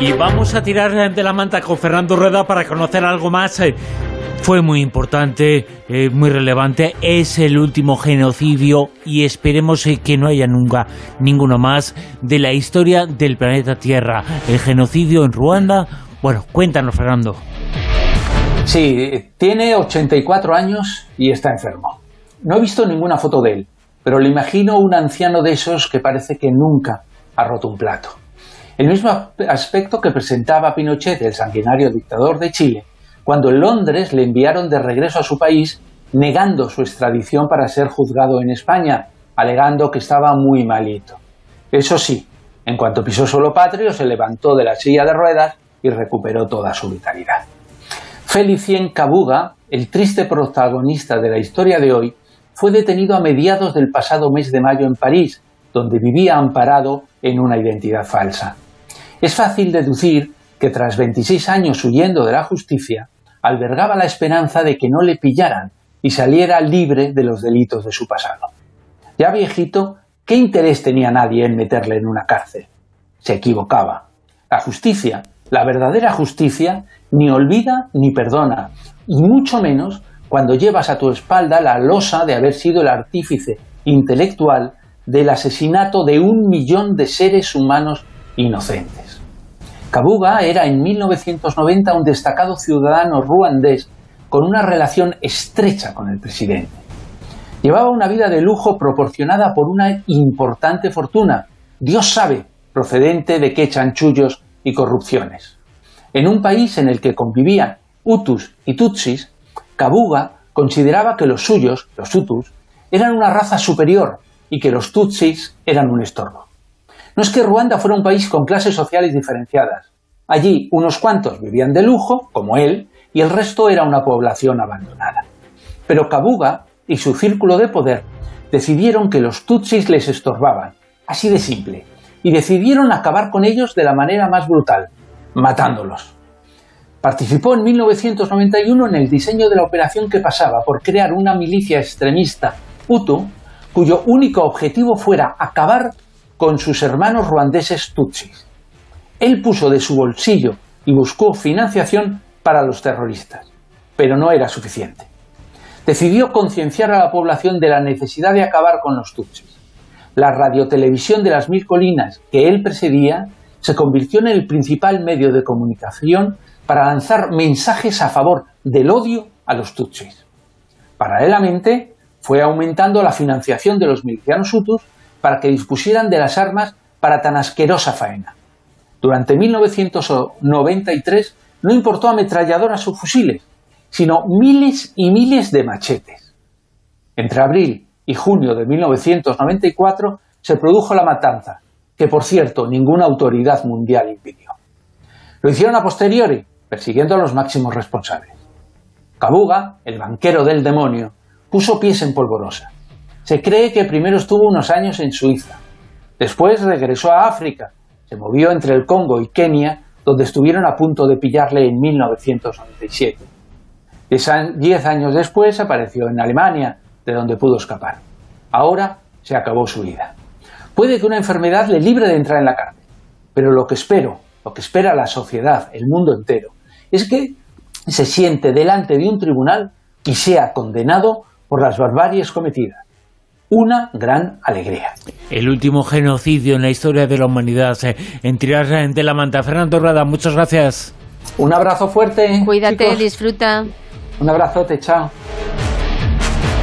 Y vamos a tirar de la manta con Fernando Rueda para conocer algo más. Eh, fue muy importante, eh, muy relevante. Es el último genocidio y esperemos eh, que no haya nunca ninguno más de la historia del planeta Tierra. El genocidio en Ruanda. Bueno, cuéntanos, Fernando. Sí, tiene 84 años y está enfermo. No he visto ninguna foto de él, pero le imagino un anciano de esos que parece que nunca ha roto un plato. El mismo aspecto que presentaba Pinochet, el sanguinario dictador de Chile, cuando en Londres le enviaron de regreso a su país negando su extradición para ser juzgado en España, alegando que estaba muy malito. Eso sí, en cuanto pisó suelo patrio, se levantó de la silla de ruedas y recuperó toda su vitalidad. Felicien Kabuga, el triste protagonista de la historia de hoy, fue detenido a mediados del pasado mes de mayo en París, donde vivía amparado en una identidad falsa. Es fácil deducir que tras 26 años huyendo de la justicia, albergaba la esperanza de que no le pillaran y saliera libre de los delitos de su pasado. Ya viejito, ¿qué interés tenía nadie en meterle en una cárcel? Se equivocaba. La justicia, la verdadera justicia, ni olvida ni perdona, y mucho menos cuando llevas a tu espalda la losa de haber sido el artífice intelectual del asesinato de un millón de seres humanos inocentes. Kabuga era en 1990 un destacado ciudadano ruandés con una relación estrecha con el presidente. Llevaba una vida de lujo proporcionada por una importante fortuna, Dios sabe, procedente de qué chanchullos y corrupciones. En un país en el que convivían Hutus y Tutsis, Kabuga consideraba que los suyos, los Hutus, eran una raza superior y que los Tutsis eran un estorbo. No es que Ruanda fuera un país con clases sociales diferenciadas. Allí unos cuantos vivían de lujo, como él, y el resto era una población abandonada. Pero Kabuga y su círculo de poder decidieron que los Tutsis les estorbaban, así de simple, y decidieron acabar con ellos de la manera más brutal, matándolos. Participó en 1991 en el diseño de la operación que pasaba por crear una milicia extremista Hutu cuyo único objetivo fuera acabar con sus hermanos ruandeses tutsis. Él puso de su bolsillo y buscó financiación para los terroristas, pero no era suficiente. Decidió concienciar a la población de la necesidad de acabar con los tutsis. La radiotelevisión de las mil colinas que él presidía se convirtió en el principal medio de comunicación para lanzar mensajes a favor del odio a los tutsis. Paralelamente, fue aumentando la financiación de los milicianos hutus para que dispusieran de las armas para tan asquerosa faena. Durante 1993 no importó ametralladoras o fusiles, sino miles y miles de machetes. Entre abril y junio de 1994 se produjo la matanza, que por cierto ninguna autoridad mundial impidió. Lo hicieron a posteriori, persiguiendo a los máximos responsables. Kabuga, el banquero del demonio, puso pies en polvorosa. Se cree que primero estuvo unos años en Suiza. Después regresó a África. Se movió entre el Congo y Kenia, donde estuvieron a punto de pillarle en 1997. Diez años después apareció en Alemania, de donde pudo escapar. Ahora se acabó su vida. Puede que una enfermedad le libre de entrar en la cárcel, pero lo que espero, lo que espera la sociedad, el mundo entero, es que se siente delante de un tribunal y sea condenado por las barbaries cometidas. Una gran alegría. El último genocidio en la historia de la humanidad eh, en tirar de la manta. Fernando Rada, muchas gracias. Un abrazo fuerte. Cuídate, disfruta. Un abrazote, chao.